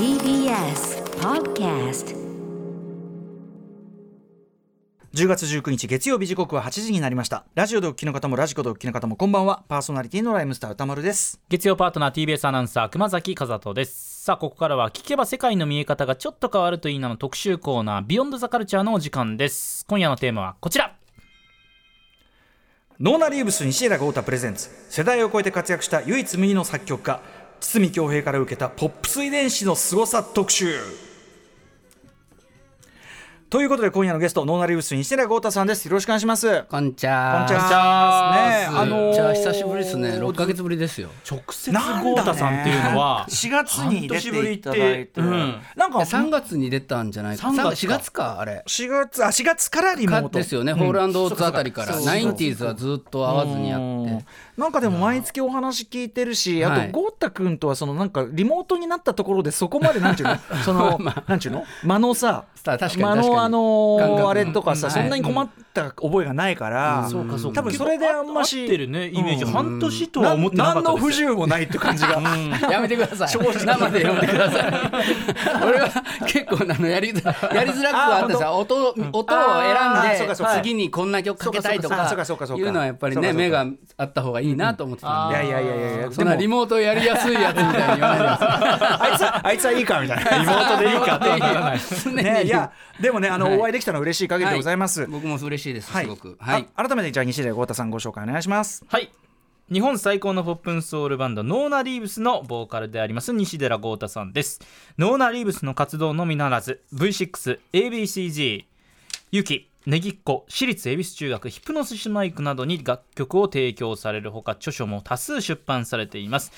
TBS Podcast 10月19日月曜日時刻は8時になりました。ラジオでお聞きの方もラジコでお聞きの方もこんばんは。パーソナリティのライムスター歌丸です。月曜パートナー TBS アナウンサー熊崎和人です。さあここからは聞けば世界の見え方がちょっと変わるといいなの特集コーナービヨンドザカルチャーのお時間です。今夜のテーマはこちら。ノーナリーブス西枝豪太プレゼンツ。世代を超えて活躍した唯一無二の作曲家堤恭平から受けたポップス遺伝子の凄さ特集ということで今夜のゲストノーナリーブス西枝豪太さんですよろしくお願いしますこんにちは。こんにちはねあのーじゃあ久しぶりですね。六ヶ月ぶりですよ。直接豪太さんっていうのは4月に出ていただいて、うんなんか三月に出たんじゃないか。3月か四月かあれ。4月あ4月からリモートかですよね。ホールアンドオーツあたりから。ナインティーズはずっと会わずにやうんって。なんかでも毎月お話聞いてるし、あとはい豪太君とはそのなんかリモートになったところでそこまでなんちゅうの？その、なんちゅうの？間のささあ確かに間のあのあれとかさ、うん。そんなに困った覚えがないから、うんそうかそうか。多分それであんまし合ってるねイメージ、うん。半年とは思ってなか何の不自由もないって感じが、やめてください。生で読んでください。俺は結構あのやりづやりづらくはあったさ。音音を選んで次にこんな曲かけたいとそうかかそうかそうかいうのはやっぱりね目があった方がいいなと思ってたんで。いやいやいやいやいやそんなリモートやりやすいやつみたいに言わないで。あいつはあいつはいいかみたいな。リモートでいいかってならないいやでもねあの、はい。お会いできたのは嬉しい限りでございます、僕も嬉しいです、はい。すごく。はい。あ改めてじゃあ西出豪太さんご紹介お願いします。はい。日本最高のポップンソウルバンドノーナ・リーブスのボーカルであります西寺豪太さんです。ノーナ・リーブスの活動のみならず V6ABCG ユキネギっ子私立恵比寿中学ヒプノスシマイクなどに楽曲を提供されるほか著書も多数出版されています。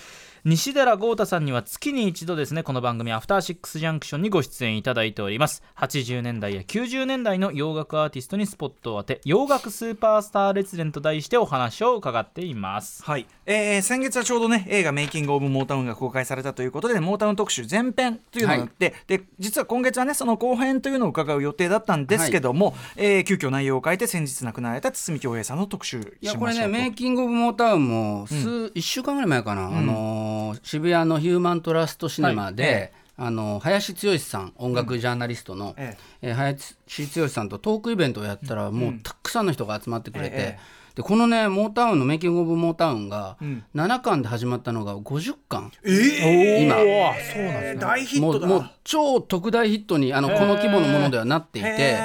西寺豪太さんには月に一度ですねこの番組「アフターシックスジャンクション」にご出演いただいております。80年代や90年代の洋楽アーティストにスポットを当て洋楽スーパースター列伝と題してお話を伺っています。はい、えー先月はちょうどね映画「メイキング・オブ・モータウン」が公開されたということでモータウン特集前編というのがあって、で実は今月はねその後編というのを伺う予定だったんですけども、えー急遽内容を変えて先日亡くなられた堤恭平さんの特集しましょういやこれねメイキング・オブ・モータウンも数、1週間ぐらい前かな、あのー渋谷のヒューマントラストシネマで、はい。えあの林剛さん音楽ジャーナリストの、ええ。ー林剛さんとトークイベントをやったら、もうたくさんの人が集まってくれて、えでこのねモータウンのメイキング・オブ・モータウンがん。7巻で始まったのが50巻、え今。そうなんです大ヒットだ。もうもう超特大ヒットにあのこの規模のものではなっていて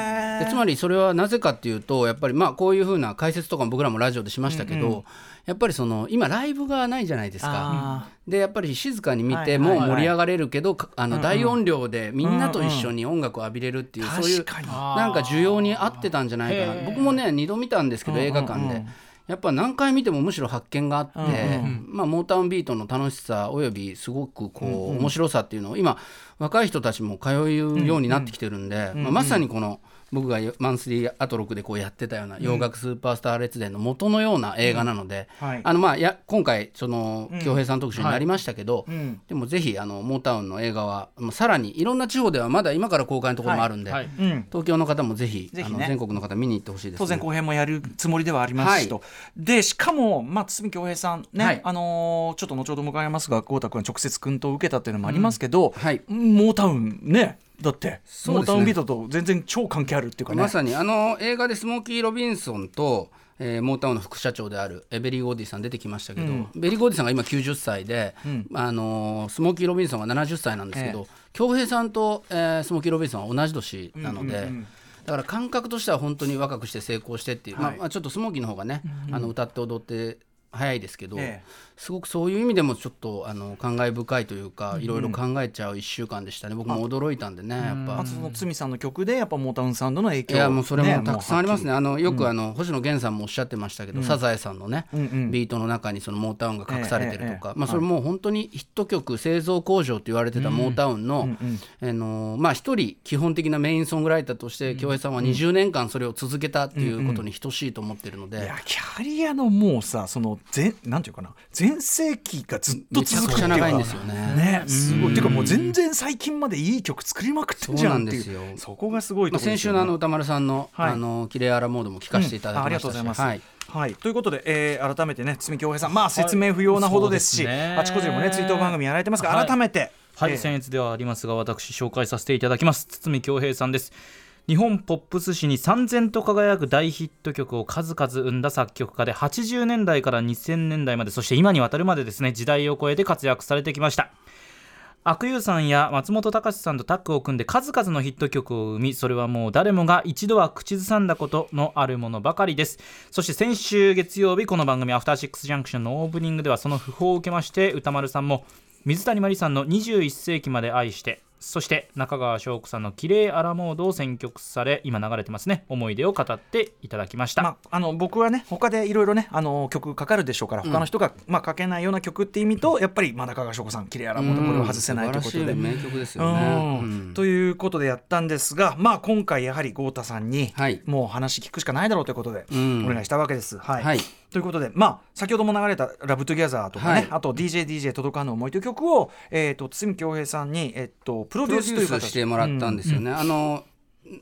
つまりそれはなぜかっていうとやっぱりまあこういうふうな解説とかも僕らもラジオでしましたけど、やっぱりその今ライブがないじゃないですか。あでやっぱり静かに見ても盛り上がれるけど、かあの大音量でみんなと一緒に音楽を浴びれるっていう、そういうなんか需要に合ってたんじゃないかな。僕もね2度見たんですけど映画館で。やっぱ何回見てもむしろ発見があって、まあ、モータウンビートの楽しさおよびすごくこう面白さっていうのを今若い人たちも通うようになってきてるんで、まあ、まさにこの僕がマンスリーアトロクでこうやってたような洋楽スーパースター列伝の元のような映画なので、うんはい。あのまあや今回その恭平さん特集になりましたけど、ん。でもぜひあのモータウンの映画はもうさらにいろんな地方ではまだ今から公開のところもあるんで、はい。うん。東京の方もぜひぜひね。あの全国の方見に行ってほしいです、ね、当然後編もやるつもりではありますしと、はでしかも、まあ、堤恭平さんね、はい。あのーちょっと後ほど伺いますが豪太君は直接君と受けたっていうのもありますけど、はい。モータウンねだって、モータウンビートと全然超関係あるっていうかね。まさにあの映画でスモーキー・ロビンソンと、えーモータウンの副社長であるベリー・ゴーディさん出てきましたけど、ベリー・ゴーディさんが今90歳で、あのースモーキー・ロビンソンが70歳なんですけど、京平さんと、えースモーキー・ロビンソンは同じ年なので。だから感覚としては本当に若くして成功してっていう、まあまあ、ちょっとスモーキーの方がね、あの歌って踊って早いですけど、えすごくそういう意味でもちょっとあの感慨深いというか、いろいろ考えちゃう1週間でしたね。僕も驚いたんでねやっぱ。あとその筒美さんの曲でやっぱモータウンサウンドの影響いやもうそれもたくさんありますね。ねあのよくあの、星野源さんもおっしゃってましたけど、サザエさんのね、ビートの中にそのモータウンが隠されてるとか、ええええまあそれもう本当にヒット曲製造工場と言われてたモータウンの、あのまあ一人基本的なメインソングライターとして京平さんは20年間それを続けたっていうことに等しいと思ってるので。いやキャリアのもうさその全なんていうかな全盛期がずっと続くっていうか。くちゃ長いんですよね。ね。すごい。っていうかもう全然最近までいい曲作りまくってんじゃんっていう。そこがすごいまあ、ところね。先週のあの歌丸さんの、はい。あのキレアラモードも聞かせていただあありきました。し、がとうございます。はい。はい、ということで、えー改めてね堤恭平さん。まあ説明不要なほどですし、そうですね。あちこちでもね追悼番組やられてますが、はい。改めて、はい、えー僭越ではありますが私紹介させていただきます。堤恭平さんです日本ポップス史に燦然と輝く大ヒット曲を数々生んだ作曲家で80年代から2000年代までそして今にわたるまでですね時代を超えて活躍されてきました。悪友さんや松本隆さんとタッグを組んで数々のヒット曲を生みそれはもう誰もが一度は口ずさんだことのあるものばかりです。そして先週月曜日この番組「アフターシックスジャンクション」のオープニングではその訃報を受けまして歌丸さんも水谷真理さんの21世紀まで愛してそして中川翔子さんの「綺麗アラモード」を選曲され今流れてますね。思い出を語っていただきました、まあ、あの僕はね他でいろいろねあの曲かかるでしょうから他の人が、まあ、かけないような曲って意味とやっぱりまだ中川翔子さん「キレアラモード」これを外せないということで。名曲ですよね。うん。うん。ということでやったんですが、まあ、今回やはり豪太さんに、はい。もう話聞くしかないだろうということでうん。お願いしたわけです。はい。はいということで、まあ、先ほども流れた「ラブトゥギャザーとかね、はいあと「DJDJ 届かぬ思い」という曲を、えー、と筒美京平さんに、えっとプロプロデュースというしてもらったんですよね。あの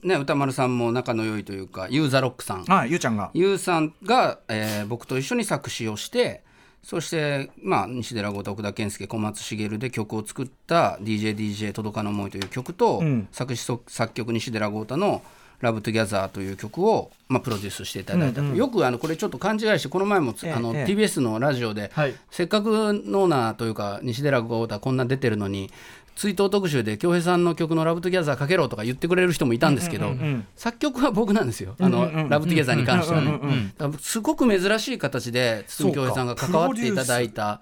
ね宇多丸さんも仲の良いというかユウ・ザ・ロックさん、はい、ゆうちゃんが。ユーさんが、えー僕と一緒に作詞をして。そして、まあ、西寺郷太奥田健介小松シゲルで曲を作った「DJDJ 届かぬ思い」という曲と、うん作詞作作曲西寺郷太の「ラブトゥギャザーという曲を、まあ、プロデュースしていただいたと、よくあのこれちょっと勘違いしてこの前もつ、ええあのええ。TBS のラジオで、はい。せっかくノーナーというか西寺郷太こんな出てるのに追悼特集で京平さんの曲の「ラブトゥギャザーかけろ」とか言ってくれる人もいたんですけど、作曲は僕なんですよ。あの、ラブトゥギャザーに関してはね。だからすごく珍しい形で筒美京平さんが関わっていただいた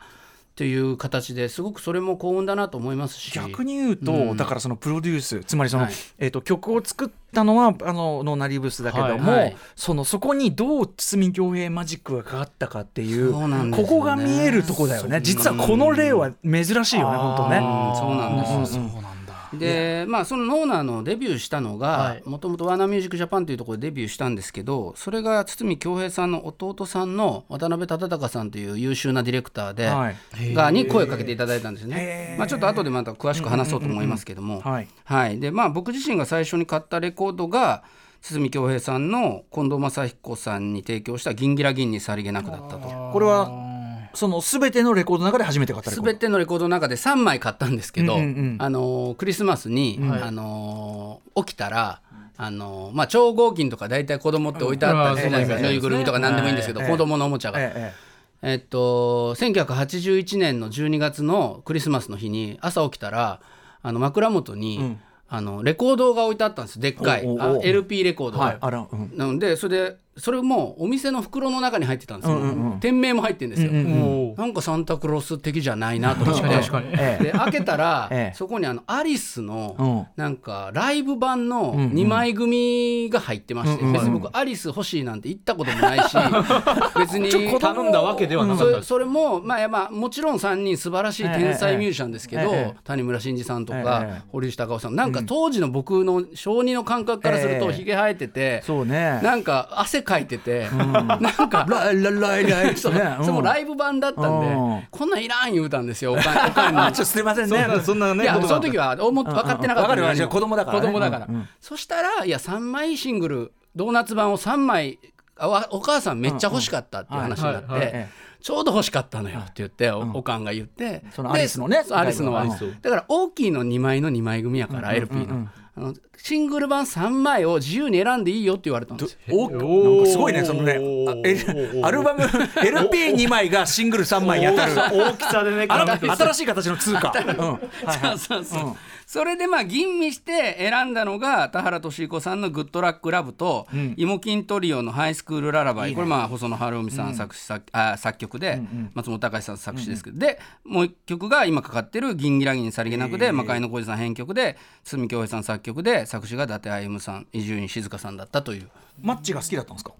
という形ですごくそれも幸運だなと思いますし。逆に言うと、うん。だからそのプロデュースつまりその、はい。えー、と曲を作ったのはあのノーナリーブスだけども、はいはい。そのそこにどう筒美京平マジックがかかったかっていうね。ここが見えるとこだよね。実はこの例は珍しいよね本当ね。うんそうなんですうなんだでまあそのノーナーのデビューしたのがはい。もともとワーナーミュージックジャパンというところでデビューしたんですけどそれが堤恭平さんの弟さんの渡辺忠敬さんという優秀なディレクターで、はい。がに声をかけていただいたんです。ね。まあ、ちょっと後でまた詳しく話そうと思いますけども、はい。はい、でまあ僕自身が最初に買ったレコードが堤恭平さんの近藤正彦さんに提供した「銀ギラ銀にさりげなく」だったと。これはその全てのレコードの中で初めて買ったレコード。全てのレコードの中で3枚買ったんですけど、うんうんうん。あのークリスマスに、あのー起きたら。あのーまあ、超合金とか大体子供って置いてあったりするじゃないですか、うんぬいぐるみとか何でもいいんですけど、はい子供のおもちゃが、ええええ。っと、1981年の12月のクリスマスの日に朝起きたらあの枕元に、ん。あのレコードが置いてあったんです。でっかい。おうおうお LP レコードが、えはいあら、うん。なのでそれでそれもお店の袋の中に入ってたんですよ、うんうんうん。店名も入ってるんですよ、うんうんなんかサンタクロース的じゃないなと思って。確かに確かにええ。で開けたら、ええ。そこにあのアリスうのん。なんかライブ版のうんうん。2枚組が入ってまして、うんうん別に僕アリス欲しいなんて言ったこともないし 別に頼んだわけではなかった。それそれも、まあまあ、もちろん3人素晴らしい天才ミュージシャンですけど、ええ。ええ谷村新司さんとええか、ええ。堀内孝雄さんなんか当時の僕の小児の感覚からするとええ。ひげ生えてて、そうね。なんか汗かいてて、なんかライライライライ そライブ版だったんで、うん。こんなんいらん言うたんですよ おかんに。あちょっとすいませんね。そんなそんないねやその時は分かってなかった子供だからね。子供だから、そしたらいや3枚シングルドーナツ版を3枚お母さんめっちゃ欲しかったっていう話になって、ちょうど欲しかったのよって言ってお,、おかんが言って。そのアリスのねアリスのはうん。だから大きいの2枚の2枚組やから、LP の,、あのシングル版3枚を自由に選んでいいよって言われたんですよ。おなんかすごいねそのねアルバム LP2 枚がシングル3枚に当たる大きさでね新しい形の通貨、うん。はいはい。そうそうそう、それでまあ吟味して選んだのが田原俊彦さんの「グッドラックラブと、イモキントリオの「ハイスクールララバイ」これまあ細野晴臣さん作詞作,、あ作曲で、松本隆さん作詞ですけど、でもう一曲が今かかってる「銀ギラギンさりげなくで」魔界の小路さん編曲で堤恭平さん作曲で作詞が伊達歩さん伊集院静香さんだったという。マッチが好きだったんですか？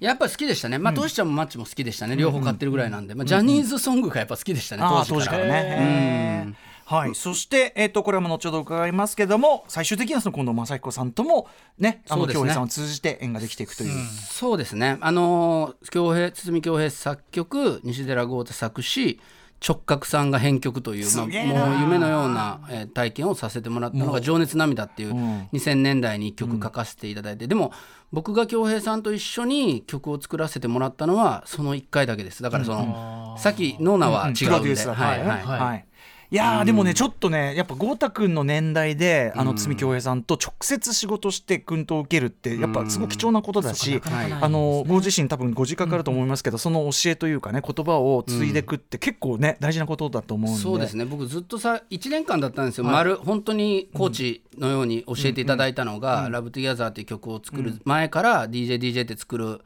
やっぱり好きでしたね、まあ、トシちゃんもマッチも好きでしたね、両方買ってるぐらいなんで、まあ、ジャニーズソングがやっぱ好きでしたね、当時から。ねはい、そして、えっとこれはもう後ほど伺いますけども最終的にはその近藤正彦さんともねあの京平さんを通じて縁ができていくという。そうですね。あのー京平堤京平作曲西寺豪太作詞直角さんが編曲という、まあ、もう夢のような、えー体験をさせてもらったのが「情熱涙」っていううん。2000年代に一曲書かせていただいて、でも僕が京平さんと一緒に曲を作らせてもらったのはその1回だけです。だからその、さっきノーナは違うんで、デュースだったはい。はいはい。はいいやーでもねちょっとねやっぱ豪太君の年代であの堤恭平さんと直接仕事して訓導を受けるってやっぱすごい貴重なことだし、あのご自身多分ご自覚あると思いますけど、その教えというかね言葉を継いでいくって結構ね大事なことだと思うんで。そうですね。僕ずっとさ1年間だったんですよ、丸本当にコーチのように教えていただいたのが「ラブ・トゥ・ギャザー」っていう曲を作る前から DJDJ って作る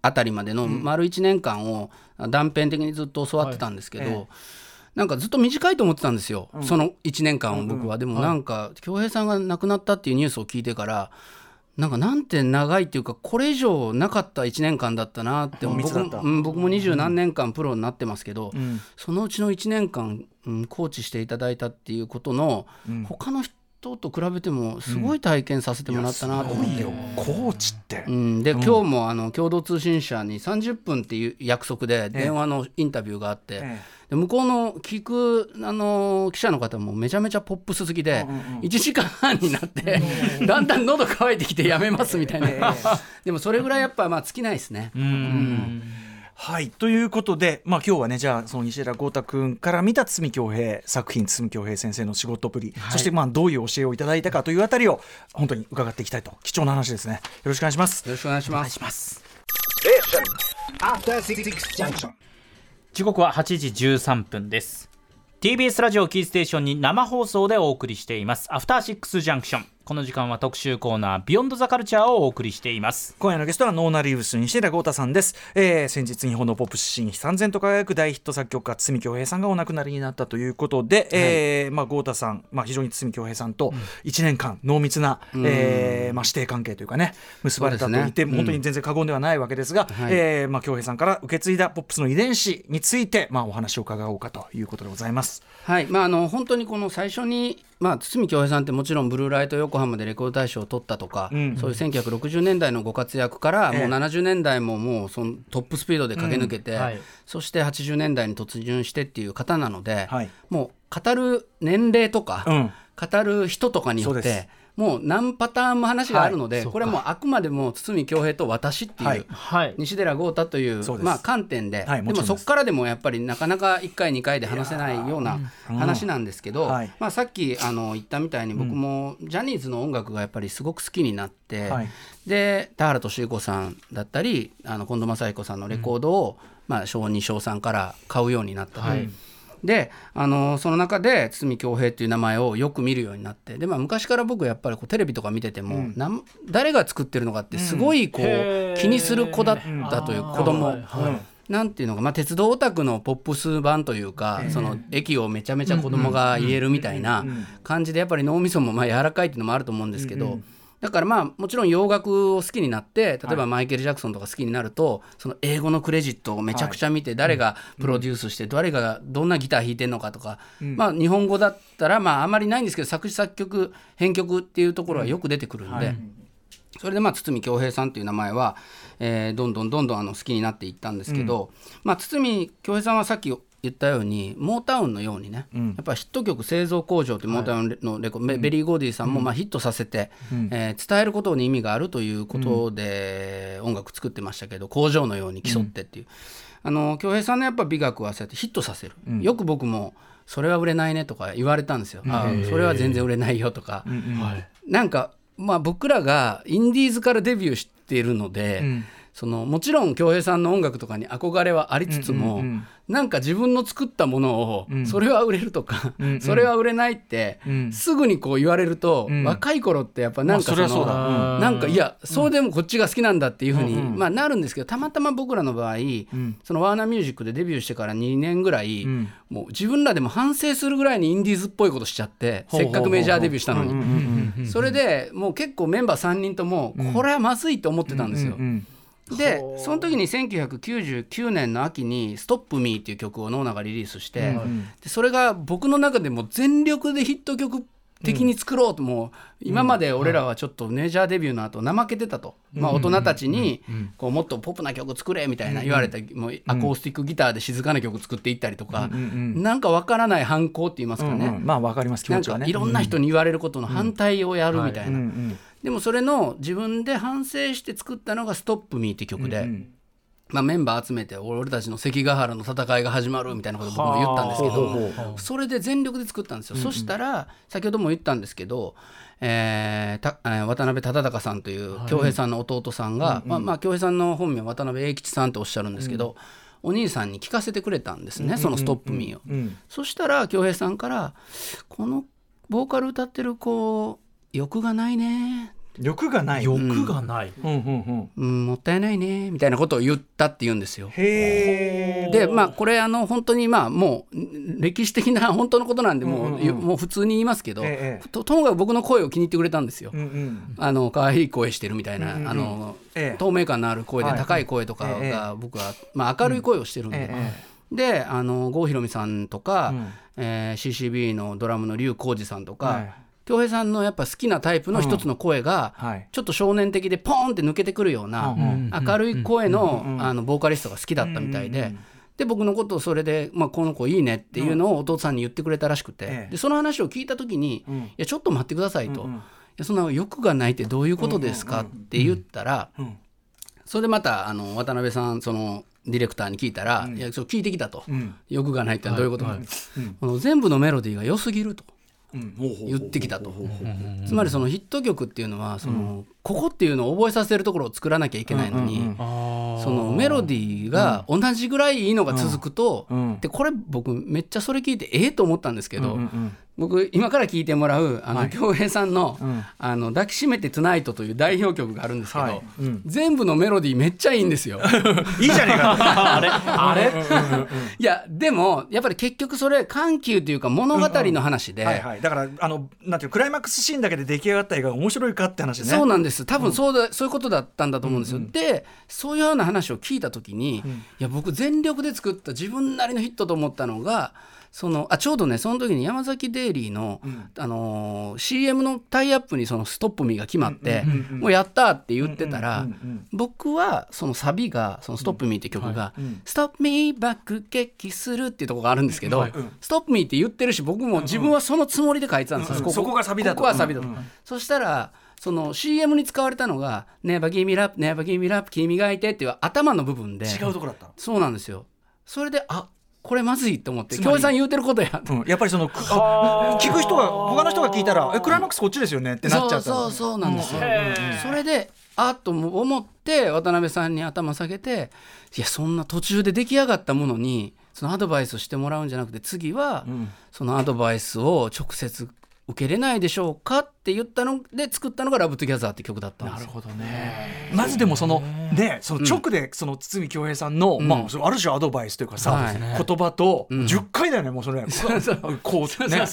あたりまでの丸1年間を断片的にずっと教わってたんですけど、なんかずっと短いと思ってたんですよ、その1年間を僕は、でもなんか恭平さんが亡くなったっていうニュースを聞いてからなんかなんて長いっていうかこれ以上なかった1年間だったなって僕もうん。僕も二十何年間プロになってますけど、ん。そのうちの1年間、うん、コーチしていただいたっていうことの、他の人と比べてもすごい体験させてもらったなと思って。コーチって、うん、で、今日もあの共同通信社に30分っていう約束で電話のインタビューがあって、えで向こうの聞くあの記者の方もめちゃめちゃポップス好きで、1時間半になって、だ。んだん喉乾いてきてやめますみたいな、でもそれぐらいやっぱまあ尽きないですね。うん。はいということで、まあ、今日はねじゃあその西寺豪太君から見た堤恭平作品堤恭平先生の仕事ぶり、そしてまあどういう教えをいただいたかというあたりを本当に伺っていきたいと貴重な話ですね。よろしくお願いします。よろしくお願いします。時刻は8時13分です。TBS ラジオキーステーションに生放送でお送りしています。アフターシックスジャンクション。この時間は特集コーナービヨンドザカルチャーをお送りしています。今夜のゲストはノーナリーブス西寺豪太さんです、えー先日日本のポップシーンに三千と輝く大ヒット作曲家堤恭平さんがお亡くなりになったということで、えーまあ、豪太さん、まあ、非常に堤恭平さんと1年間濃密な、えーまあ、師弟関係というかね結ばれたと言って、ね。本当に全然過言ではないわけですが、はい。えーまあ、恭平さんから受け継いだポップスの遺伝子について、まあ、お話を伺おうかということでございます。はい。まあ、あの本当にこの最初に、まあ、堤恭平さんってもちろんブルーライト横浜でレコード大賞を取ったとか、ん。そういう1960年代のご活躍から、ええ。もう70年代ももうそのトップスピードで駆け抜けて、うん。はい。そして80年代に突入してっていう方なので、はい。もう語る年齢とか、うん。語る人とかによってもう何パターンも話があるので、はいこれはもうあくまでも堤恭平と私っていう、はいはい。西寺豪太というまあ、観点で、です。でもそこからでもやっぱりなかなか1回2回で話せないような話なん。ですけど、まあ、さっきあの言ったみたいに僕もジャニーズの音楽がやっぱりすごく好きになって、はい。で田原俊彦さんだったりあの近藤正彦さんのレコードを、まあ、小2小3から買うようになったと。はいであのその中で堤恭平っていう名前をよく見るようになってで、まあ、昔から僕やっぱりこうテレビとか見てても、なん誰が作ってるのかってすごいこう、へー。気にする子だったという子供、はいはいなんていうのか、まあ、鉄道オタクのポップス版というか、その駅をめちゃめちゃ子供が言えるみたいな感じでやっぱり脳みそもまあ柔らかいっていうのもあると思うんですけど、だからまあもちろん洋楽を好きになって例えばマイケル・ジャクソンとか好きになるとその英語のクレジットをめちゃくちゃ見て誰がプロデュースして誰がどんなギター弾いてるのかとか、まあ日本語だったらまああまりないんですけど作詞作曲編曲っていうところはよく出てくるんで。それでまあ筒美京平さんという名前は、えーどんどんどんどんあの好きになっていったんですけど、まあ、筒美京平さんはさっき言ったようにモータウンのようにね、やっぱヒット曲製造工場というモータウンのレコ、ベベリー・ゴーディさんもまあヒットさせて、えー伝えることに意味があるということで音楽作ってましたけど工場のように競ってっていう、あの京平さんのやっぱ美学はそうやってヒットさせる、よく僕もそれは売れないねとか言われたんですよ、あそれは全然売れないよとか、なんかまあ僕らがインディーズからデビューしているので、そのもちろん恭平さんの音楽とかに憧れはありつつも、なんか自分の作ったものを、それは売れるとか、それは売れないって、すぐにこう言われると、若い頃ってやっぱなんかまあそそりゃそなんかいやそうでもこっちが好きなんだっていうふうに、まあ、なるんですけどたまたま僕らの場合、そのワーナーミュージックでデビューしてから2年ぐらい、もう自分らでも反省するぐらいにインディーズっぽいことしちゃってせっかくメジャーデビューしたのに。それでもう結構メンバー3人ともこれはまずいと思ってたんですよ。でその時に1999年の秋に「ストップミーっていう曲をノーナがリリースして、でそれが僕の中でも全力でヒット曲的に作ろうともう今まで俺らはちょっとメジャーデビューの後怠けてたと、まあ、大人たちにこうもっとポップな曲作れみたいな言われたもうアコースティックギターで静かな曲作っていったりとか、なんかわからない反抗って言いますかね、うんうん。まあわかります。気持ちはね。かいろんな人に言われることの反対をやるみたいな、うんうんでもそれの自分で反省して作ったのが「ストップミーって曲で、まあ、メンバー集めて俺たちの関ヶ原の戦いが始まるみたいなこと僕も言ったんですけどそれで全力で作ったんですよ、そしたら先ほども言ったんですけど、えーたえー渡辺忠敬さんという恭平さんの弟さんが、まあまあ、恭平さんの本名渡辺栄吉さんっておっしゃるんですけど、お兄さんに聞かせてくれたんですね、その「ストップミーを。そしたら恭平さんから「このボーカル歌ってる子欲がないね」欲がない。欲がない、うん。うんうんうん、もったいないねみたいなことを言ったって言うんですよ。へえでまあこれあの本当にまあもうん歴史的な 本当のことなんでもう,、もう普通に言いますけど、ええとともかく僕の声を気に入ってくれたんですよ。うんうんあの可愛い声してるみたいな、あのええ。透明感のある声ではい。高い声とかええが僕は、まあ、明るい声をしてるんで、えであの郷ひろみさんとか、うん。えー CCB のドラムの笠浩二さんとか、はい恭平さんのやっぱ好きなタイプの一つの声が、はい。ちょっと少年的でポーンって抜けてくるような、うん明るい声の,、あのボーカリストが好きだったみたいで。で僕のことをそれで、まあ、この子いいねっていうのをお父さんに言ってくれたらしくて、ええ。でその話を聞いた時に「ん。いやちょっと待ってください」と「いやそんな欲がないってどういうことですか?」って言ったら、んそれでまたあの渡辺さんそのディレクターに聞いたら「いやそう聞いてきたと、欲がないってどういうことか、全部のメロディーが良すぎると。言ってきたと。つまりそのヒット曲っていうのはその、ここっていうのを覚えさせるところを作らなきゃいけないのに、そのメロディーが同じぐらいいいのが続くと、ん。でこれ僕めっちゃそれ聞いてええと思ったんですけど、うんうん僕今から聞いてもらうあのはい。恭平さんのん「あの抱きしめてトゥナイト」という代表曲があるんですけど、はい。うん。全部のメロディーめっちゃいいんですよ。いいじゃねえか。あれ？あれ？いやでもやっぱり結局それ緩急というか物語の話で。はいはい。だからあのなんていうクライマックスシーンだけで出来上がった映画が面白いかって話ね。そうなんです多分そうだ、そういうことだったんだと思うんですよ、でそういうような話を聞いた時に、いや僕全力で作った自分なりのヒットと思ったのがそのあちょうどねその時に山崎デイリーの、あのー CM のタイアップにその「ストップミーが決まって、もうやったって言ってたら、僕はそのサビがその「ストップミーって曲が「ストップミー爆撃する」っていうところがあるんですけど「ストップミーって言ってるし僕も自分はそのつもりで書いてたんですよ、そこがサビだとここはサビだと、そしたらその CM に使われたのが「ネバギミラップネバギミラップ君がいて」っていう頭の部分で。違うところだったそうなんですよ。それであこれまずいと思って京平さん言うてることやうん、やっぱりその聞く人が他の人が聞いたら「えクライマックスこっちですよね」ってなっちゃったそうそうそうなんですよ、それであっと思って渡辺さんに頭下げていやそんな途中で出来上がったものにそのアドバイスをしてもらうんじゃなくて次はそのアドバイスを直接受けれないでしょうかって言ったので作ったのが「ラブトゥギャザーって曲だったんですよ。ほどね。まずでもそのねその直でその筒美京平さんの、まあそのある種アドバイスというかさ、はい。言葉と10回だよねもうそれ。こうね。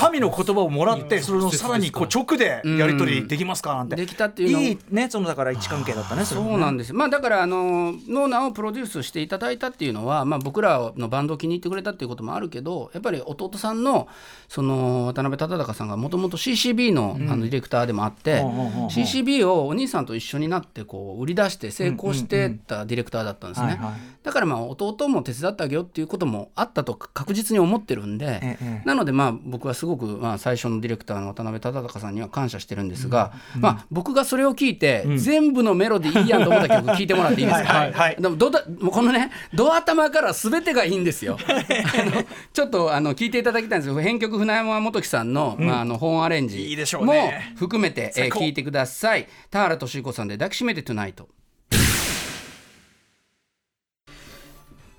神の言葉をもらってそれのさらにこう直でやり取りできますかなんて。できたっていうのいいねそのだから位置関係だったねそれそうなんですよ。まあだからあのノーナをプロデュースしていただいたっていうのは、まあ、僕らのバンドを気に入ってくれたっていうこともあるけどやっぱり弟さんのその渡辺忠敬さんがもともと CCB の,、あのディレクターでもあって、CCB をお兄さんと一緒になってこう売り出して成功してたディレクターだったんですね、だからまあ弟も手伝ってあげようっていうこともあったと確実に思ってるんで、ええなのでまあ僕はすごくまあ最初のディレクターの渡辺忠敬さんには感謝してるんですが、まあ僕がそれを聞いて全部のメロディーいいやんと思った曲聞いてもらっていいですか？はいはいはい。でもどだもうこのねド頭から全てがいいんですよ。あのちょっとあの聞いていただきたいんですけど編曲船山元樹さんの、まああの本アレンジもね。含めて、えーいてください。田原俊彦さんで抱きしめてトゥナイト。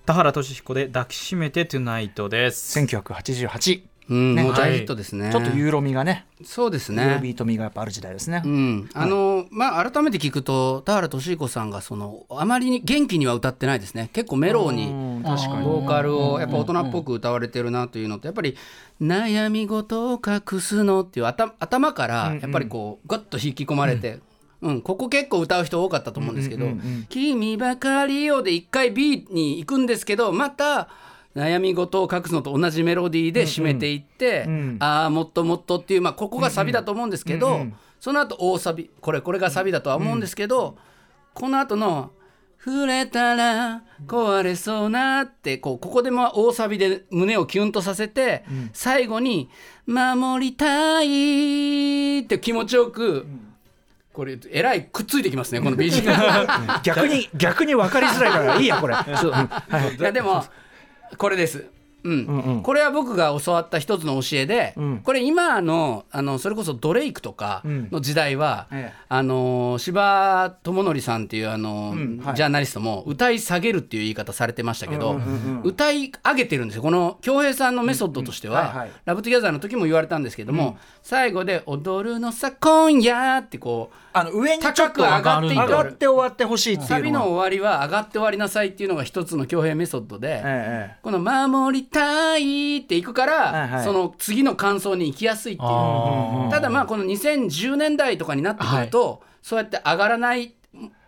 田原俊彦で抱きしめてトゥナイトです。1988、うん、ね。もう大ヒットですね。ちょっとユーロ味がね。そうですユーロね。ビート味がやっぱある時代ですね、うん、あのまあ改めて聞くと田原俊彦さんがそのあまりに元気には歌ってないですね。結構メローに確かに。ボーカルをやっぱ大人っぽく歌われてるなというのとやっぱり「悩み事を隠すの」っていう頭頭からやっぱりこうガッと引き込まれて。うん、ここ結構歌う人多かったと思うんですけどうんうんうん。うん「君ばかりよ」で一回 B に行くんですけどまた悩み事を隠すのと同じメロディーで締めていって「うん。うんああもっともっと」っていう、まあ、ここがサビだと思うんですけど、うんうんその後大サビこれこれがサビだとは思うんですけど、この後の「触れたら壊れそうな」ってこうここでまあ大サビで胸をキュンとさせて、最後に「守りたい」って気持ちよく、これえらいくっついてきますねこの BGM 逆に逆に分かりづらいからいいやこれ。そう。いやでもこれです。うん。うんうん。これは僕が教わった一つの教えで、ん。これ今のあのそれこそドレイクとかの時代は、ええ。あの柴那典さんっていうあの、んはい。ジャーナリストも歌い下げるっていう言い方されてましたけど、うんうんうん歌い上げてるんですよ。この京平さんのメソッドとしては、うんうんはいはい。ラブトゥギャザーの時も言われたんですけども、最後で「踊るのさ今夜」ってこうあの上に高く上がってい上くがって終わってほしいっていうサビのは終わりは上がって終わりなさいっていうのが一つの京平メソッドで、ええこの「守りたい」っていくから、はいはい。その次の間奏に行きやすいっていう。ただまあこの2010年代とかになってくると、そうやって上がらない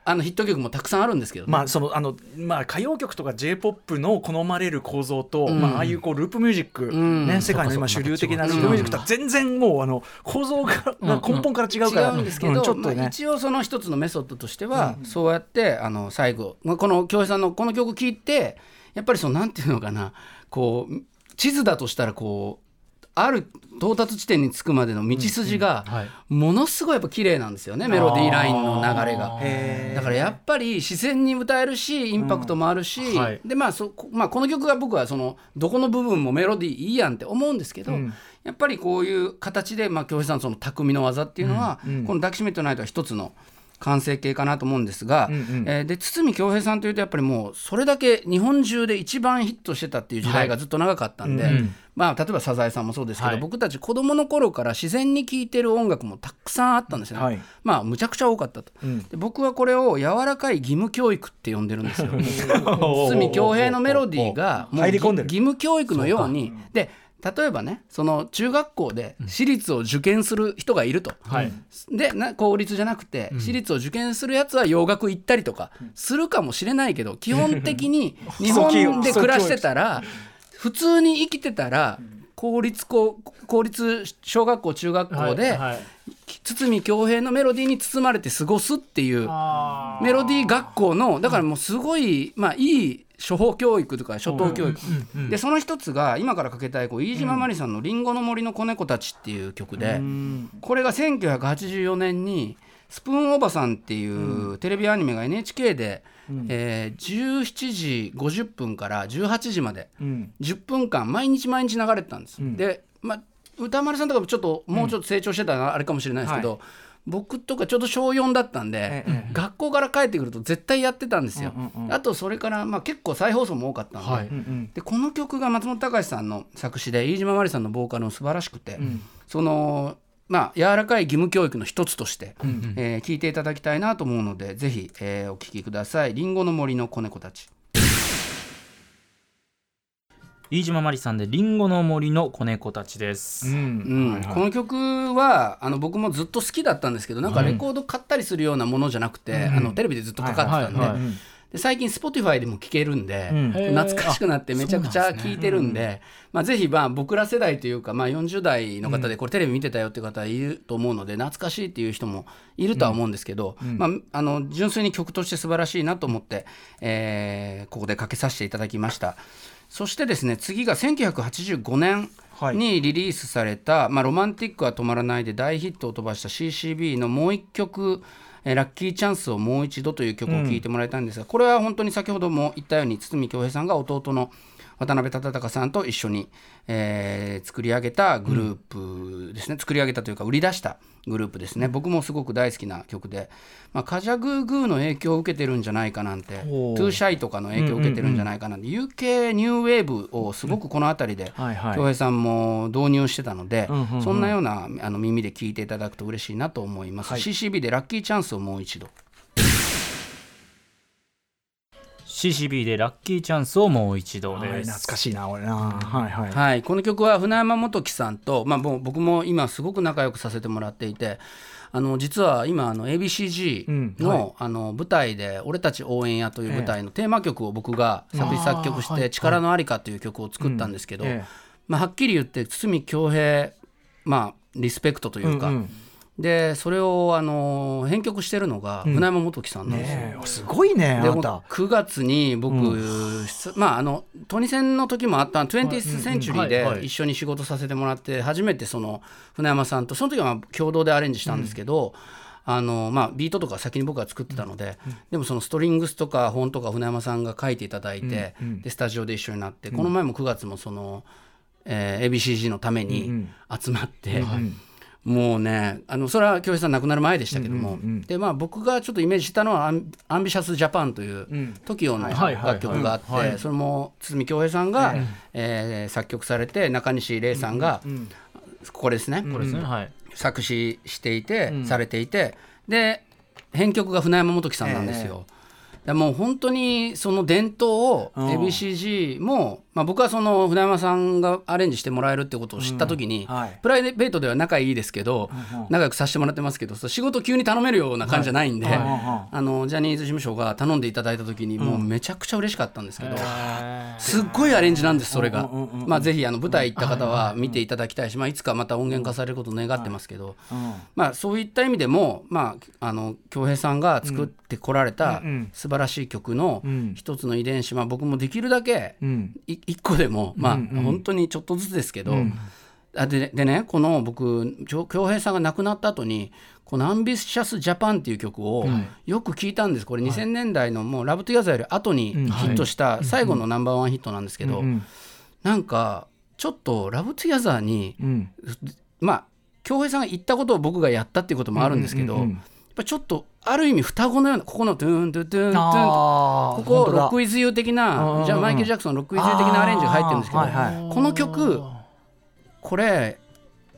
あのヒット曲もたくさんあるんですけどね、まあそのあのまあ歌謡曲とか J-POP の好まれる構造と、まあああいうこうループミュージック、ん。ね世界の今主流的なループミュージックとは全然もうあの構造がが根本から違うから、違うんですけど、うんちょっとね、まあ、一応その一つのメソッドとしては、そうやってあの最後まあこの京平さんのこの曲聴いてやっぱりそのなんていうのかなこう地図だとしたらこうある到達地点に着くまでの道筋がはい。ものすごいやっぱ綺麗なんですよね、メロディーラインの流れが。だからやっぱり自然に歌えるしインパクトもあるし、うんはい。でまあそこまあ、この曲が僕はそのどこの部分もメロディーいいやんって思うんですけど、うん。やっぱりこういう形で、まあ、京平さんのその匠の技っていうのは、この「抱きしめてナイト」は一つの完成形かなと思うんですが、うんうん。えーで堤恭平さんというとやっぱりもうそれだけ日本中で一番ヒットしてたっていう時代がずっと長かったんで、はいうん。まあ、例えばサザエさんもそうですけど、はい。僕たち子どもの頃から自然に聴いてる音楽もたくさんあったんですね、はい。まあむちゃくちゃ多かったと、うん。で僕はこれを柔らかい義務教育って呼んでるんですよ。堤恭平のメロディーがもう入り込んでる。義務教育のように。で例えばねその中学校で私立を受験する人がいると、はい。でな公立じゃなくて私立を受験するやつは洋楽行ったりとかするかもしれないけど 基本的に 日本で暮らしてたら普通に生きてたら公立校公立小学校中学校ではいはい。堤恭平のメロディーに包まれて過ごすっていう。あメロディー学校のだからもうすごい、まあ、いい処方教育とか初等教育、でその一つが今からかけたいこう飯島まりさんの「りんごの森の子猫たち」っていう曲で、これが1984年に「スプーンおばさん」っていうテレビアニメが NHK で、えー17時50分から18時までうん。10分間毎日毎日流れてたんです。で、まあ、歌丸さんとかもちょっともうちょっと成長してたらあれかもしれないですけど、僕とかちょうど小4だったんで、ええ学校から帰ってくると絶対やってたんですよ。うんうんうんあとそれから、まあ、結構再放送も多かったんで,、はい。うんうん。でこの曲が松本隆さんの作詞で飯島まりさんのボーカルも素晴らしくて、そのまあ柔らかい義務教育の一つとして、えー聞いていただきたいなと思うのでぜひ、えーお聴きください「りんごの森の子猫たち」。飯島まりさんで「りんごの森の子猫たち」です、うん。この曲はあの僕もずっと好きだったんですけどなんかレコード買ったりするようなものじゃなくて、あのテレビでずっとかかってたん。で,、はいはいはいで最近 Spotify でも聴けるんで、ん。懐かしくなってめちゃくちゃ聴いてるんでまあ、ぜひまあ僕ら世代というか、まあ、40代の方でこれテレビ見てたよっていう方いると思うので懐かしいっていう人もいるとは思うんですけど、まあ、あの純粋に曲として素晴らしいなと思って、えーここでかけさせていただきました。そしてですね次が1985年はい。にリリースされた「まあ、ロマンティックは止まらない」で大ヒットを飛ばした CCB のもう一曲「えーラッキーチャンスをもう一度」という曲を聴いてもらいたいんですが、これは本当に先ほども言ったように堤恭平さんが弟の渡辺忠敬さんと一緒に、えー作り上げたグループですね、作り上げたというか売り出したグループですね、僕もすごく大好きな曲で、まあ、カジャグーグーの影響を受けてるんじゃないかなんてトゥーシャイとかの影響を受けてるんじゃないかなんて、UK ニューウェーブをすごくこの辺りではいはい。恭平さんも導入してたので、うんうんうん。そんなようなあの耳で聞いていただくと嬉しいなと思います、CCB でラッキーチャンスをもう一度 CCB でラッキーチャンスをもう一度はいです、懐かしいな俺な。はいはい。はい、この曲は船山元樹さんと、まあ、もう僕も今すごく仲良くさせてもらっていてあの実は今あの ABCG の,、うん。はい。あの舞台で「俺たち応援や」という舞台のテーマ曲を僕が作詞作曲して「力のありか」という曲を作ったんですけど、まあ、はっきり言って堤恭平まあリスペクトというか、うんうんでそれをあの編曲してるのが船山元樹さんなんですよ。え。えすごいねあでなた。9月に僕、すまああのトニセンの時もあった 20th センチュリーはいはい。で一緒に仕事させてもらって初めてその船山さんとその時はまあ共同でアレンジしたんですけど、あのまあ、ビートとか先に僕が作ってたので、でもそのストリングスとかホーンとか船山さんが書いていただいて、でスタジオで一緒になって、この前も9月もその、えー ABCG のために集まって、もうねあのそれは京平さん亡くなる前でしたけども、でまあ、僕がちょっとイメージしたのは「アンアンビシャス・ジャパン」という TOKIO の楽曲があってそれも堤恭平さんが、えー作曲されて中西礼さんが、これですね、これですね、はい。作詞していて、されていて。で編曲が船山元樹さんなんですよ。でもう本当にその伝統をうん。ABCG も、まあ、僕はその船山さんがアレンジしてもらえるってことを知った時に、うんはい。プライベートでは仲いいですけど、仲良くさせてもらってますけど仕事急に頼めるような感じじゃないんで、はいあのジャニーズ事務所が頼んでいただいた時にもうめちゃくちゃ嬉しかったんですけど、へすっごいアレンジなんですそれが、まあ、ぜひあの舞台行った方は見ていただきたいし、まあ、いつかまた音源化されることを願ってますけど、まあ、そういった意味でも、まあ、あの恭平さんが作ってこられた素晴らしい曲の一つの遺伝子、まあ、僕もできるだけ一個でも、まあ本当にちょっとずつですけど、あででねこの僕恭平さんが亡くなった後にこの「アンビシャス・ジャパン」っていう曲をよく聞いたんです。これ2000年代のもう「ラブ・トゥ・ギャザー」より後にヒットした最後のナンバーワンヒットなんですけど、なんかちょっと「ラブ・トゥ・ギャザーに」うん。まあ京平さんが言ったことを僕がやったっていうこともあるんですけど、ぱちょっとある意味双子のようなここの「トゥーントゥトゥーントゥーン」あーここロック・ウィズ・ユー的なじゃあマイケル・ジャクソンのロック・ウィズ・ユー的なアレンジが入ってるんですけど、あーはい。この曲これ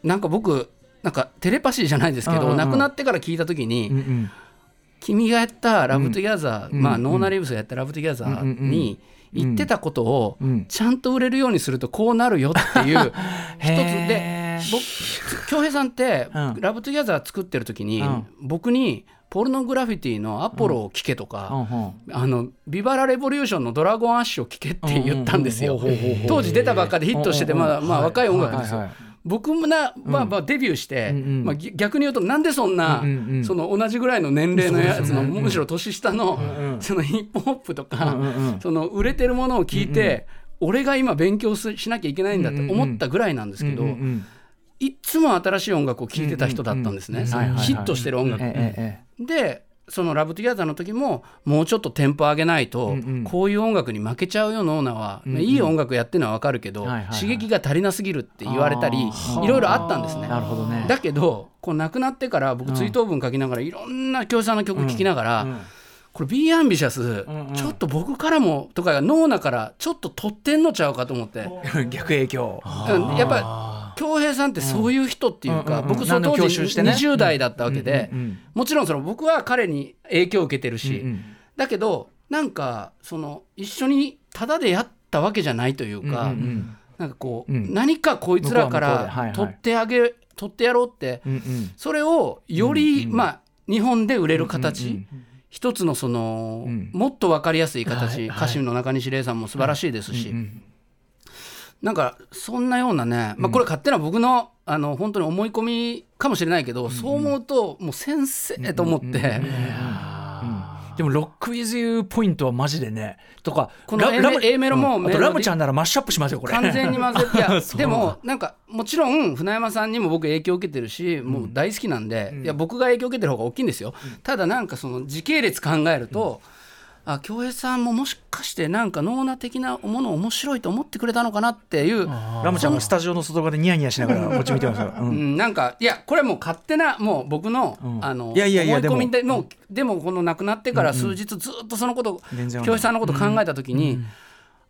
なんか僕なんかテレパシーじゃないですけど、うんうんうん。亡くなってから聞いた時に、うんうん。君がやった「Love Together」うん。まあ、うんノーナ・リーブスがやった「Love Together」に言ってたことをうんちゃんと売れるようにするとこうなるよっていう 一つへでー僕京平さんってうん「Love Together」作ってる時にうん。僕にポルノグラフィティの「アポロ」を聴けとか、うん。うんあの Viva La Revolution のドラゴンアッシュを聴けって言ったんですよ。当時出たばっかでヒットしててまだまあ若い音楽ですよ。僕もな、まあ、まあデビューして、うん。うん。まあ、ぎ逆に言うとなんでそんな、うん。うん。うん。その同じぐらいの年齢のやつの、むしろ年下の、ん。そのヒップホップとか、うん。うん。うん。その売れてるものを聞いて、俺が今勉強すしなきゃいけないんだって思ったぐらいなんですけど、うん。うんいっつも新しい音楽を聴いてた人だったんですね、ヒットしてる音楽、でその「Love Together」の時ももうちょっとテンポ上げないと、うんうん。こういう音楽に負けちゃうよノーナは、いい音楽やってるのは分かるけど、はいはいはい刺激が足りなすぎるって言われたりいろいろあったんですね。え。なるほどね。だけどこう亡くなってから僕追悼文書きながらいろんな京平さんの曲聴きながら、これ Be Ambitious、んうん。ちょっと僕からもとかノーナからちょっと取ってんのちゃうかと思って、逆影響。うんやっぱ恭平さんってそういう人っていうか、僕その当時吸収してね。20代だったわけで、もちろんその僕は彼に影響を受けてるし、だけどなんかその一緒にタダでやったわけじゃないというか、なんかこう、うん。何かこいつらから取ってあげ、取ってやろうって、それをより、まあ日本で売れる形、一つのその、うん。もっと分かりやすい形、歌手の中西礼さんも素晴らしいですし、うんなんかそんなようなね、まあ、これ勝手な僕のあの本当に思い込みかもしれないけど、そう思うともう先生と思って、でも「ロック・ウィズ・ユー」ポイントはマジでね。とかこの A メ A メロもうん。あとラムちゃんならマッシュアップしますよこれ。完全に混ぜていや でもなんかもちろん船山さんにも僕影響を受けてるしもう大好きなんで、いや僕が影響を受けてる方が大きいんですよ、ただなんかその時系列考えると、あ京平さんももしかしてなんかノーナ的なものを面白いと思ってくれたのかなっていうラムちゃんがスタジオの外側でニヤニヤしながら こっち見てますよ、ううん。ん、なんかいやこれもう勝手なもう僕の,、ん。あのいやいやいや思い込みでも。うでもこの亡くなってから数日ずっとそのこと京平さんのこと考えた時に、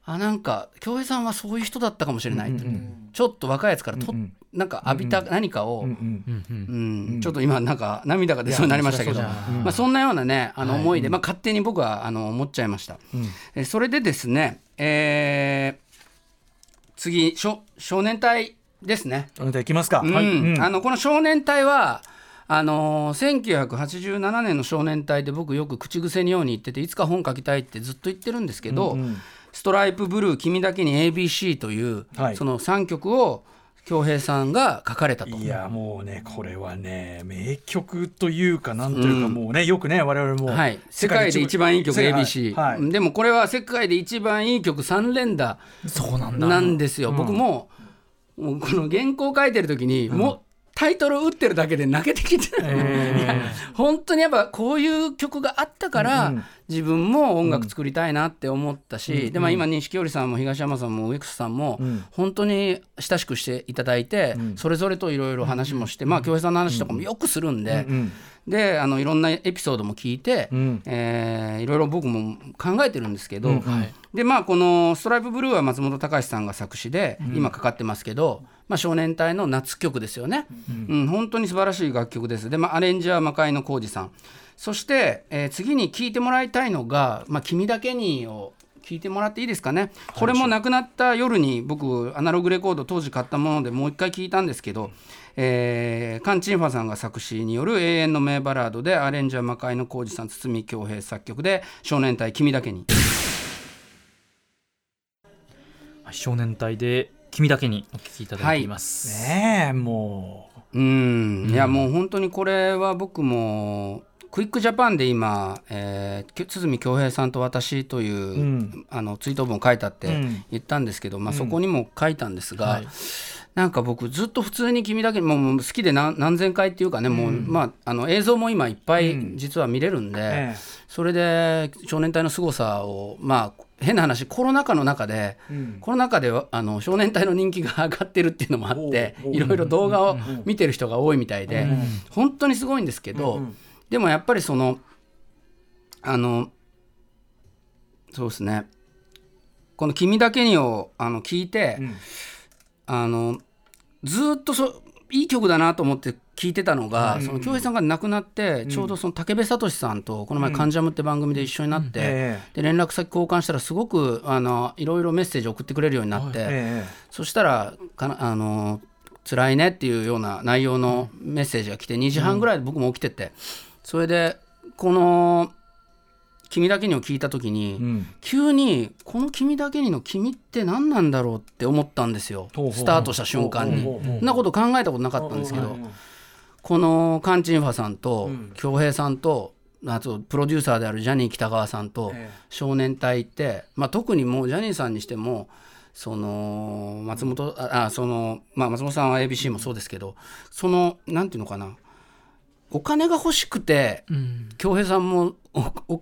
あなんか京平さんはそういう人だったかもしれないって、ちょっと若いやつからと、なんか浴びた何かを、ちょっと今なんか涙が出そうになりましたけど。まあ、そんなようなねあの思いで、まあ、勝手に僕はあの思っちゃいました、えそれでですね、えー次少少年隊ですね、それではいきますか、あのこの少年隊はあのー1987年の少年隊で僕よく口癖にように言ってていつか本書きたいってずっと言ってるんですけど「ストライプブルー君だけに ABC」という、はい。その3曲を恭平さんが書かれたと。いやもうねこれはね名曲というかなんというかもうね、よくね我々も、はい、世界で一番いい曲 ABC、はいはい。でもこれは世界で一番いい曲3連打そうなんだ。なんですよ、僕ももうこの原稿書いてる時に、もうタイトル打ってるだけで泣けてきて、いや本当にやっぱこういう曲があったから、自分も音楽作りたいなって思ったし、でまあ、今錦織さんも東山さんも植草さん。も本当に親しくしていただいて、それぞれといろいろ話もして、まあ京平さんの話とかもよくするんで。であのいろんなエピソードも聞いて、ん。えーいろいろ僕も考えてるんですけど、でまあこの「ストライプブルー」は松本隆さんが作詞で、今かかってますけど、まあ、少年隊の夏曲ですよね、うん。本当に素晴らしい楽曲です。で、まあ、アレンジは魔界の浩二さん。そして、えー次に聴いてもらいたいのが「まあ、君だけに」を聞いてもらっていいですかね。これも亡くなった夜に僕アナログレコード当時買ったものでもう一回聞いたんですけど、えーカン・チンファさんが作詞による永遠の名バラードでアレンジは魔界の浩二さん堤恭平作曲で少年隊君だけに。少年隊で君だけにお聞きいただいています、ねえもう。ん。いやもう本当にこれは僕もクイックジャパンで今、えー、堤恭平さんと私という、ん。あの追悼文を書いたってうん。言ったんですけど、まあ、そこにも書いたんですが、はいなんか僕ずっと普通に君だけにもう好きで何何千回っていうかね、もうまああの映像も今いっぱい実は見れるんで、ええ。それで少年隊の凄さをまあ変な話コロナ禍の中で、コロナ禍ではあの少年隊の人気が上がってるっていうのもあっていろいろ動画を見てる人が多いみたいで、本当にすごいんですけど、でもやっぱりそのあのそうですね。この「君だけに」をあの聞いて、あのずーっとそいい曲だなと思って聞いてたのが、その京平さんが亡くなって、ちょうどその武部聡さんとこの前「関ジャム」って番組で一緒になって、えで連絡先交換したらすごくあのいろいろメッセージ送ってくれるようになって、えそしたらかなあの辛いねっていうような内容のメッセージが来て2時半ぐらいで僕も起きてて、それでこの「君だけに」を聞いた時に、ん。急にこの「君だけに」の「君」って何なんだろうって思ったんですよ。スタートした瞬間に。そんなこと考えたことなかったんですけど、このカン・チンファさんと恭平さんとあとプロデューサーであるジャニー喜多川さんとええ。少年隊って、まあ、特にもうジャニーさんにしてもその松本ああその、まあ、松本さんは ABC もそうですけどそのなんていうのかなお金が欲しくて恭平さんも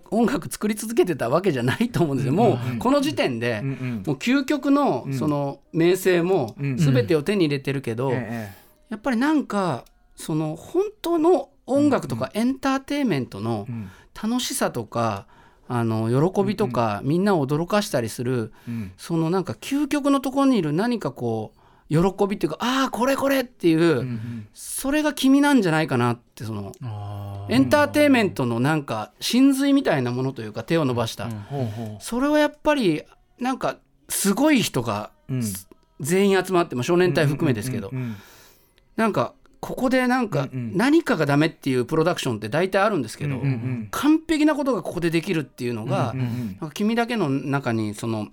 音楽作り続けてたわけじゃないと思うんですよ。もうこの時点でんうん。もう究極のその名声もん。全てを手に入れてるけど、ええやっぱりなんかその本当の音楽とかエンターテインメントの楽しさとかあの喜びとかみんなを驚かしたりするん。そのなんか究極のところにいる何かこう喜びっていうかああこれこれっていうそれが君なんじゃないかなってそのエンターテインメントのなんか真髄みたいなものというか手を伸ばした。ほうほそれはやっぱりなんかすごい人がううん。全員集まって、まあ、少年隊含めですけどうんうんなんかここでなんかうんうん。何かがダメっていうプロダクションって大体あるんですけど、うんうん完璧なことがここでできるっていうのが、うんうん君だけの中にそのうん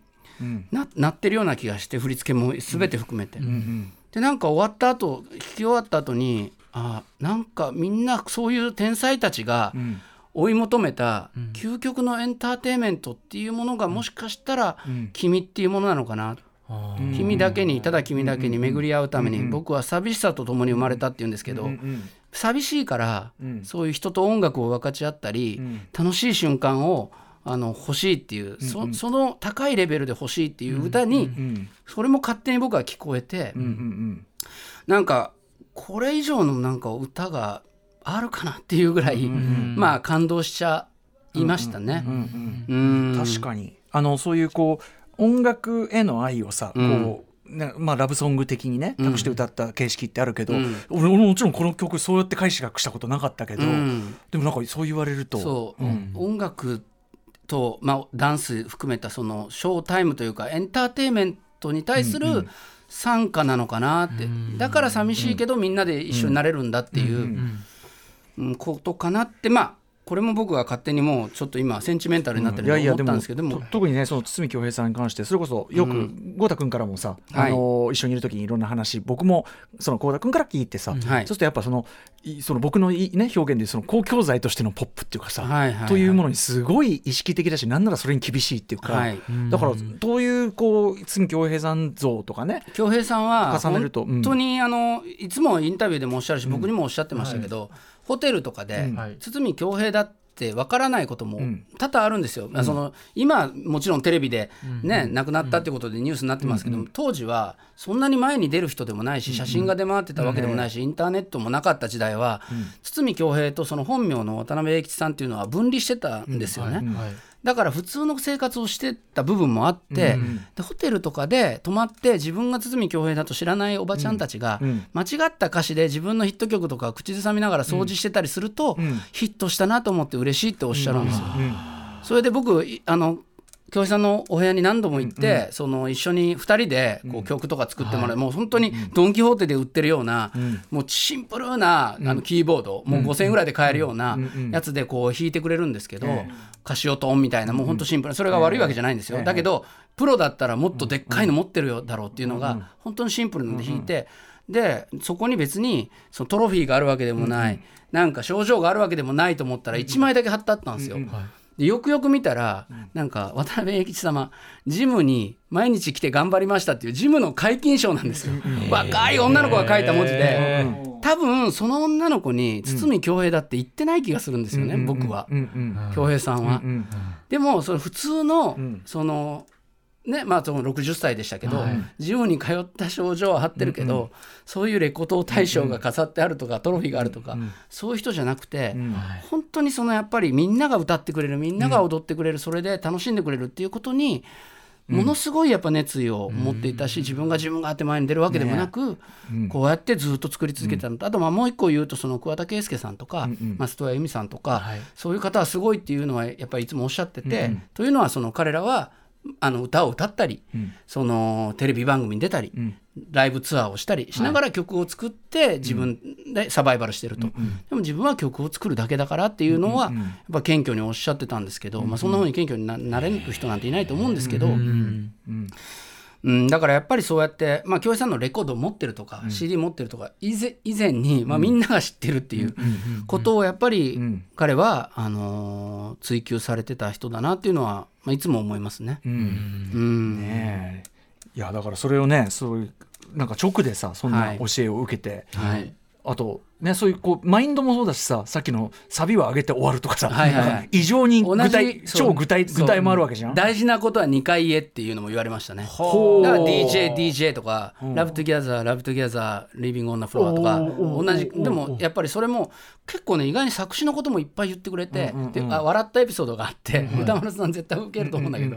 ななってるような気がして振り付けも全て含めて。うん。でなんか終わった後聞き終わった後にあなんかみんなそういう天才たちがうん。追い求めた究極のエンターテインメントっていうものがもしかしたら君っていうものなのかな、君だけにただ君だけに巡り合うために僕は寂しさと共に生まれたっていうんですけど、うん寂しいから、うん。そういう人と音楽を分かち合ったり、ん。楽しい瞬間をあの欲しいっていう、そその高いレベルで欲しいっていう歌に、うんそれも勝手に僕は聞こえて、うんうんなんかこれ以上のなんか歌があるかなっていうぐらい、まあ感動しちゃいましたね。うんうん確かに。あのそういうこう音楽への愛をさ、うん。こうねまあ、ラブソング的にね託して歌った形式ってあるけど、うん。俺俺もちろんこの曲そうやって解釈したことなかったけど、うん。でもなんかそう言われるとそう、ん。音楽と、まあ、ダンス含めたそのショータイムというかエンターテインメントに対する参加なのかなって、だから寂しいけどみんなで一緒になれるんだっていう、うんことかなって。まあこれも僕が勝手にもうちょっと今センチメンタルになってると思ったんですけども,、と特にねその堤恭平さんに関してそれこそよく豪太君からもさ、あの一緒にいる時にいろんな話僕もその豪太君から聞いてさ、そうするとやっぱそのいその僕のい、ね、表現でその公共財としてのポップっていうかさ、はいはいはい。というものにすごい意識的だしなんならそれに厳しいっていうか、はい。だからどういうこう堤恭平さん像とかね恭平さんは重ねるとうん。本当にあのいつもインタビューでもおっしゃるし、僕にもおっしゃってましたけど、ホテルとかで、はい。堤恭平だってわからないこともん。多々あるんですよ、その今もちろんテレビで、ね亡くなったってことでニュースになってますけども、当時はそんなに前に出る人でもないし写真が出回ってたわけでもないし、インターネットもなかった時代は、堤恭平とその本名の渡辺栄吉さんっていうのは分離してたんですよね。はいだから普通の生活をしてた部分もあって、でホテルとかで泊まって自分が堤恭平だと知らないおばちゃんたちが、間違った歌詞で自分のヒット曲とかを口ずさみながら掃除してたりすると、ヒットしたなと思って嬉しいっておっしゃるんですよ。それで僕いあの京平さんのお部屋に何度も行って、その一緒に2人でこう曲とか作ってもらう、もう本当にドン・キホーテで売ってるような、もうシンプルなあのキーボード、もう5000円ぐらいで買えるようなやつでこう弾いてくれるんですけど、カシオトンみたいなもう本当シンプル。それが悪いわけじゃないんですよ、だけどプロだったらもっとでっかいの持ってるよだろうっていうのが本当にシンプルなんで弾いて。でそこに別にそのトロフィーがあるわけでもない、なんか症状があるわけでもないと思ったら1枚だけ貼ってあったんですよ。でよくよく見たら、なんか渡辺栄吉様ジムに毎日来て頑張りましたっていうジムの解禁賞なんですよ、若い女の子が書いた文字で、多分その女の子に堤恭平だって言ってない気がするんですよね、僕は。恭平さんは。うんでもその普通の、ん。そのねまあその60歳でしたけど、はい。ジムに通った症状は貼ってるけど、そういうレコード大賞が飾ってあるとか、トロフィーがあるとか、そういう人じゃなくて、本当にそのやっぱりみんなが歌ってくれるみんなが踊ってくれる、それで楽しんでくれるっていうことにものすごいやっぱ熱意を持っていたし、自分が自分があって前に出るわけでもなく、こうやってずっと作り続けてたのと、あとまあもう一個言うとその桑田佳祐さんとか、松任谷由実さんとか、はい。そういう方はすごいっていうのはやっぱりいつもおっしゃってて、というのはその彼らはあの歌を歌ったり、そのテレビ番組に出たり、ライブツアーをしたりしながら曲を作って自分でサバイバルしてると、でも自分は曲を作るだけだからっていうのはやっぱ謙虚におっしゃってたんですけど、まあ、そんなふうに謙虚にななれる人なんていないと思うんですけど。うん、だからやっぱりそうやって、まあ、京平さんのレコードを持ってるとか、CD 持ってるとか以前以前に、まあ、みんなが知ってるっていうことをやっぱり彼はあのー追求されてた人だなっていうのは、まあ、いつも思いますね。うん。うん。ねえ。いやだからそれをねそういうなんか直でさそんなはい。教えを受けて、はい。あとねそういうこうマインドもそうだしささっきのサビは上げて終わるとかさ、はいはいはい。異常に具体超具体具体もあるわけじゃん。大事なことは2回言えっていうのも言われましたね。だから DJ、DJ とか、 Love Together、Love Together、Living on the floor とか、同じ、でもやっぱりそれも結構ね、意外に作詞のこともいっぱい言ってくれて、であ笑ったエピソードがあって、宇多丸さん絶対受けると思うんだけど、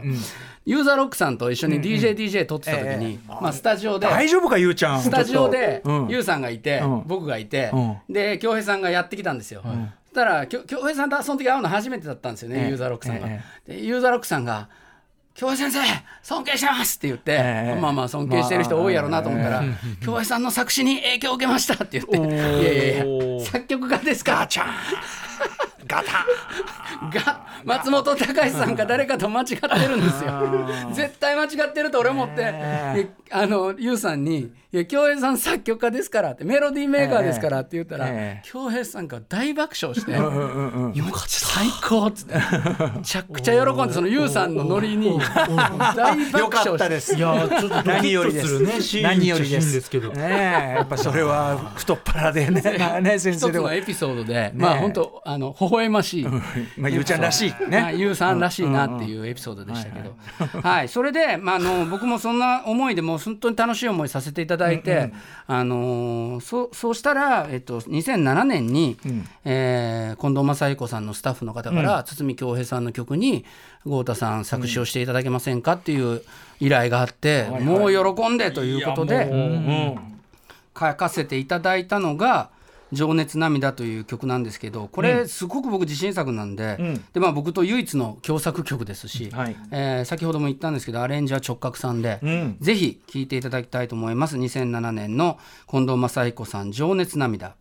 ユーザーロックさんと一緒に DJ、DJ 録ってた時に、まあスタジオで、大丈夫かゆうちゃん。スタジオでうん。ユウさんがいて、うん。僕がいて、うで京平さんがやってきたんですよ。そしたら恭平さんとその時会うの初めてだったんですよね、ええユーザーロックさんが。えでユーザーロックさんが「恭平先生尊敬してます!」って言って、ええまあまあ尊敬してる人多いやろうなと思ったら「恭平さんの作詞に影響を受けました」って言って「いやいやいや作曲家ですか?」ガタが松本隆さんか誰かと間違ってるんですよ。絶対間違ってると俺思って、であのユウさんに「いや恭平さん作曲家ですから」ってメロディーメーカーですからって言ったらええ。恭平さんが大爆笑して「うんうんうんよかった。最高」っつって。めちゃくちゃ喜んでそのユウさんのノリに大爆よか笑して。ったです。いやーちょっと何よりです。何よりですけど。ねえやっぱそれは太っ腹でね。ね先一生のエピソードで、まあ本当あの微笑ましい、まあゆうちゃんらしいまあ、ね。ゆうさんらしいなっていうエピソードでしたけど、はい、それで、まあ、あの僕もそんな思いでもう本当に楽しい思いさせていたただいて、あのーそうそうしたら、えっと、2007年に、えー近藤正彦さんのスタッフの方から、堤恭平さんの曲に豪太さん作詞をしていただけませんかっていう依頼があって、もう喜んでということで。書かせていただいたのが「情熱涙」という曲なんですけどこれすごく僕自信作なんで,、でまあ、僕と唯一の共作曲ですし、はい。えー先ほども言ったんですけどアレンジは直角さんで、ん。ぜひ聴いていただきたいと思います。2007年の近藤正彦さん「情熱涙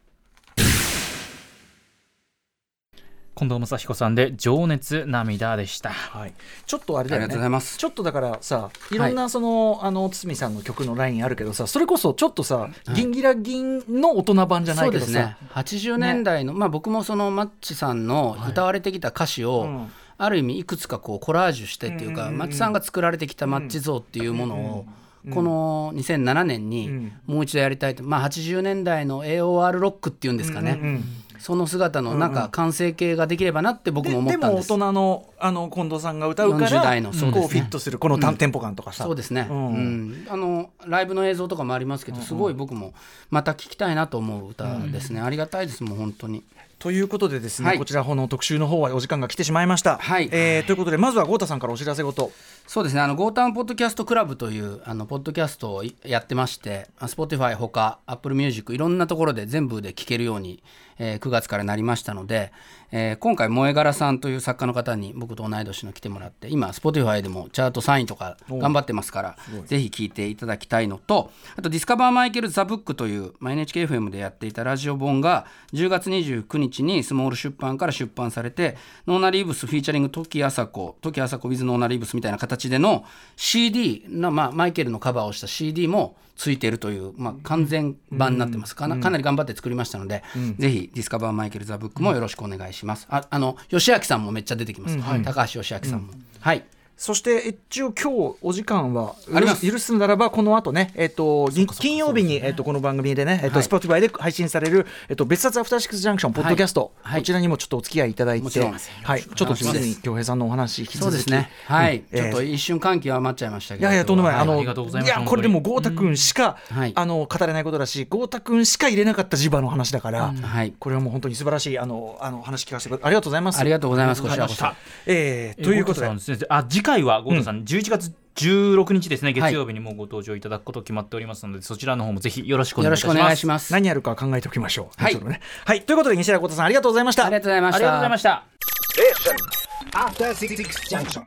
近藤正彦さんで情熱涙でした。はい、ちょっとあれだよね。ありがとうございます。ちょっとだからさい。ろんなその、あの堤さんの曲のラインあるけどさそれこそちょっとさ、ギンギラギンの大人版じゃないけどさ。ね。80年代の、まあ、僕もそのマッチさんの歌われてきた歌詞を、うん。ある意味いくつかこうコラージュしてっていうか、マッチさんが作られてきたマッチ像っていうものを、この2007年にもう一度やりたいと、まあ、80年代の AOR ロックっていうんですかね、その姿のなんか完成形ができればなって僕も思ででも大ったんです。人のあの近藤さんが歌うから40代のそうねこうフィットするこのテンポ感とかさ、そうですね、うん。うん。あのライブの映像とかもありますけど、すごい僕もまた聴きたいなと思う歌ですね、ありがたいですもう本当に。ということでですね、はい。こちらの特集の方はお時間が来てしまいました、はい。えーということでまずは豪太さんからお知らせ事そうですね、あの、ゴータンポッドキャストクラブという、あの、ポッドキャストをいやってまして、あ Spotify ほか、Apple Music、いろんなところで全部で聴けるように、えー9月からなりましたので、えー今回、萌え柄さんという作家の方に僕と同い年の来てもらって、今、Spotify でもチャート3位とか頑張ってますから、ぜひ聴いていただきたいのと、あと、ディスカバーマイケル・ザ・ブックという、まあ、NHKFM でやっていたラジオ本が、10月29日にスモール出版から出版されて、ノーナ・リーブス featuring 土岐麻子、土岐麻子 with ノーナ・リーブスみたいな形での CD の、まあ、マイケルのカバーをした CD もついているという、まあ、完全版になってますか？な,、かなり頑張って作りましたので、ぜひ Discover Michael the Book もよろしくお願いします。ああの芳朗さんもめっちゃ出てきます。高橋芳朗さんも。はいそして一応今日お時間は許すならばこの後ね、えっとぎ金曜日に、えっとこの番組でね、えっとはい。Spotify で配信される、えっと別冊アフターシックスジャンクションポッドキャスト、はい。こちらにもちょっとお付き合いいただいて、はい、ちょっと堤恭平さんのお話引き続きそうですね。はい、えーちょっと一瞬感極まっちゃいましたけど。いやいやとんでもない、あのいやこれでも豪太君しか、はい。あの語れないことだし豪太君しか入れなかった磁場の話だから、はい。これはもう本当に素晴らしいあのあの話聞かせてくれてありがとうございます。ありがとうございます。こちらこそ。えーということで。あ次回はゴータさん、11月16日ですね月曜日にもうご登場いただくこと決まっておりますので、そちらの方もぜひよろしくお願いいたしますます。何やるか考えておきましょう。はいねはい、ということで西田豪太さんありがとうございました。ありがとうございました。ありがとうございました Junction.